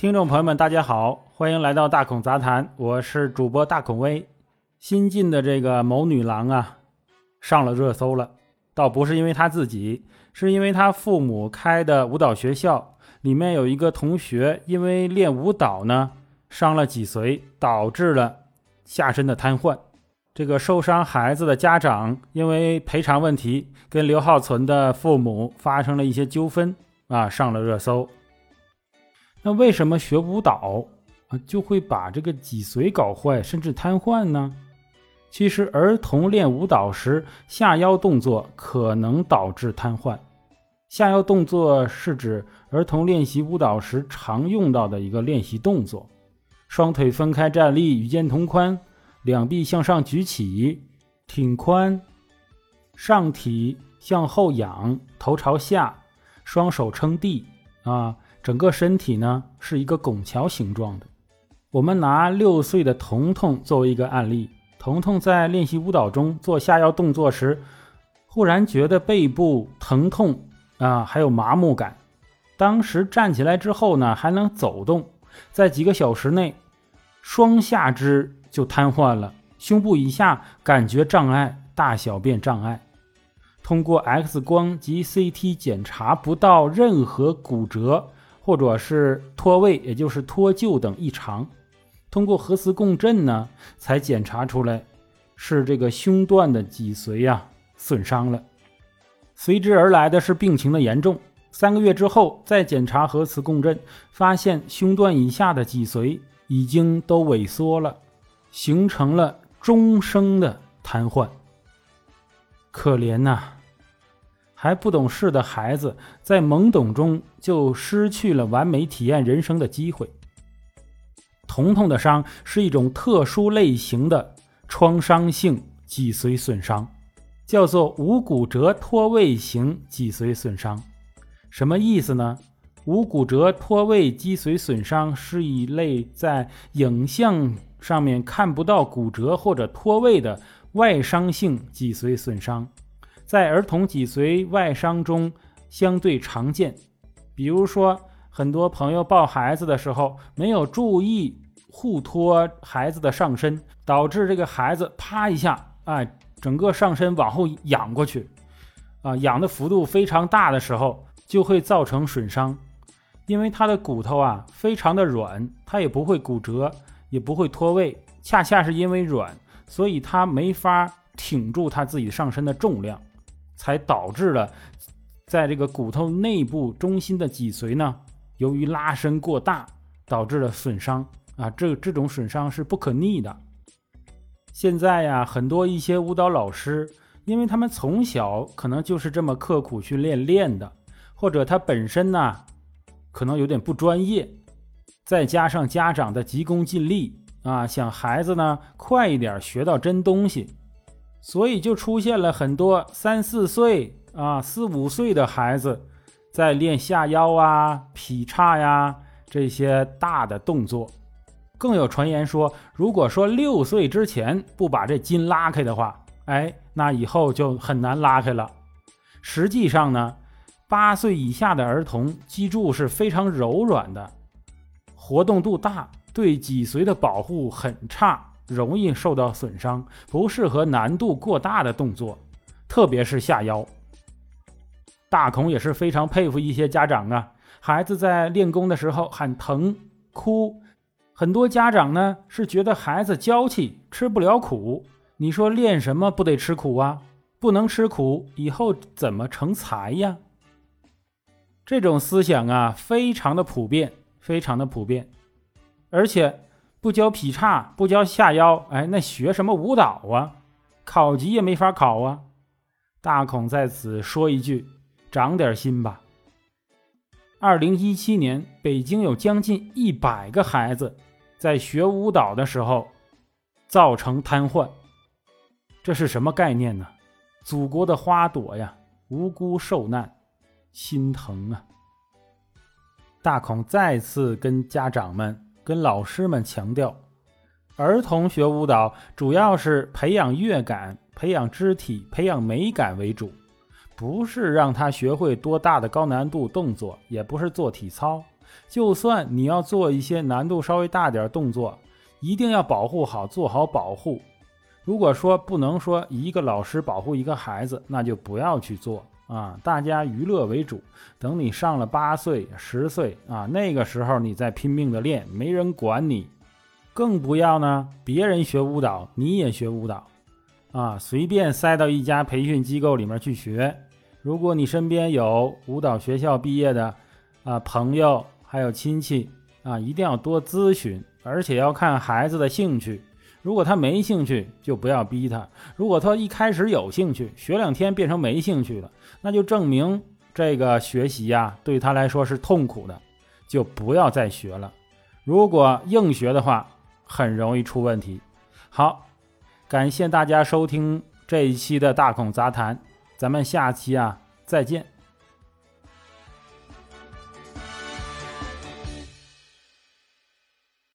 听众朋友们，大家好，欢迎来到大孔杂谈，我是主播大孔威。新进的这个某女郎啊，上了热搜了，倒不是因为她自己，是因为她父母开的舞蹈学校里面有一个同学，因为练舞蹈呢伤了脊髓，导致了下身的瘫痪。这个受伤孩子的家长因为赔偿问题，跟刘浩存的父母发生了一些纠纷啊，上了热搜。那为什么学舞蹈啊就会把这个脊髓搞坏，甚至瘫痪呢？其实，儿童练舞蹈时下腰动作可能导致瘫痪。下腰动作是指儿童练习舞蹈时常用到的一个练习动作。双腿分开站立，与肩同宽，两臂向上举起，挺髋，上体向后仰，头朝下，双手撑地啊。整个身体呢是一个拱桥形状的。我们拿六岁的彤彤作为一个案例，彤彤在练习舞蹈中做下腰动作时，忽然觉得背部疼痛啊，还有麻木感。当时站起来之后呢，还能走动，在几个小时内，双下肢就瘫痪了，胸部以下感觉障碍，大小便障碍。通过 X 光及 CT 检查不到任何骨折。或者是脱位，也就是脱臼等异常，通过核磁共振呢，才检查出来是这个胸段的脊髓呀损伤了。随之而来的是病情的严重。三个月之后再检查核磁共振，发现胸段以下的脊髓已经都萎缩了，形成了终生的瘫痪。可怜呐！还不懂事的孩子，在懵懂中就失去了完美体验人生的机会。彤彤的伤是一种特殊类型的创伤性脊髓损伤，叫做无骨折脱位型脊髓损伤。什么意思呢？无骨折脱位脊髓损伤是一类在影像上面看不到骨折或者脱位的外伤性脊髓损伤。在儿童脊髓外伤中相对常见，比如说，很多朋友抱孩子的时候没有注意护托孩子的上身，导致这个孩子啪一下，哎，整个上身往后仰过去，啊，仰的幅度非常大的时候，就会造成损伤，因为他的骨头啊非常的软，他也不会骨折，也不会脱位，恰恰是因为软，所以他没法挺住他自己上身的重量。才导致了，在这个骨头内部中心的脊髓呢，由于拉伸过大，导致了损伤啊。这这种损伤是不可逆的。现在呀，很多一些舞蹈老师，因为他们从小可能就是这么刻苦训练练的，或者他本身呢，可能有点不专业，再加上家长的急功近利啊，想孩子呢快一点学到真东西。所以就出现了很多三四岁啊、四五岁的孩子在练下腰啊、劈叉呀这些大的动作。更有传言说，如果说六岁之前不把这筋拉开的话，哎，那以后就很难拉开了。实际上呢，八岁以下的儿童脊柱是非常柔软的，活动度大，对脊髓的保护很差。容易受到损伤，不适合难度过大的动作，特别是下腰。大孔也是非常佩服一些家长啊，孩子在练功的时候喊疼、哭，很多家长呢是觉得孩子娇气，吃不了苦。你说练什么不得吃苦啊？不能吃苦，以后怎么成才呀？这种思想啊，非常的普遍，非常的普遍，而且。不教劈叉，不教下腰，哎，那学什么舞蹈啊？考级也没法考啊！大孔在此说一句，长点心吧。二零一七年，北京有将近一百个孩子在学舞蹈的时候造成瘫痪，这是什么概念呢？祖国的花朵呀，无辜受难，心疼啊！大孔再次跟家长们。跟老师们强调，儿童学舞蹈主要是培养乐感、培养肢体、培养美感为主，不是让他学会多大的高难度动作，也不是做体操，就算你要做一些难度稍微大点动作，一定要保护好，做好保护。如果说不能说一个老师保护一个孩子，那就不要去做啊！大家娱乐为主。等你上了八岁、十岁啊，那个时候你再拼命的练，没人管你。更不要呢，别人学舞蹈，你也学舞蹈，啊，随便塞到一家培训机构里面去学。如果你身边有舞蹈学校毕业的啊朋友，还有亲戚啊，一定要多咨询，而且要看孩子的兴趣。如果他没兴趣，就不要逼他；如果他一开始有兴趣，学两天变成没兴趣了，那就证明这个学习呀对他来说是痛苦的，就不要再学了。如果硬学的话，很容易出问题。好，感谢大家收听这一期的大孔杂谈，咱们下期啊再见。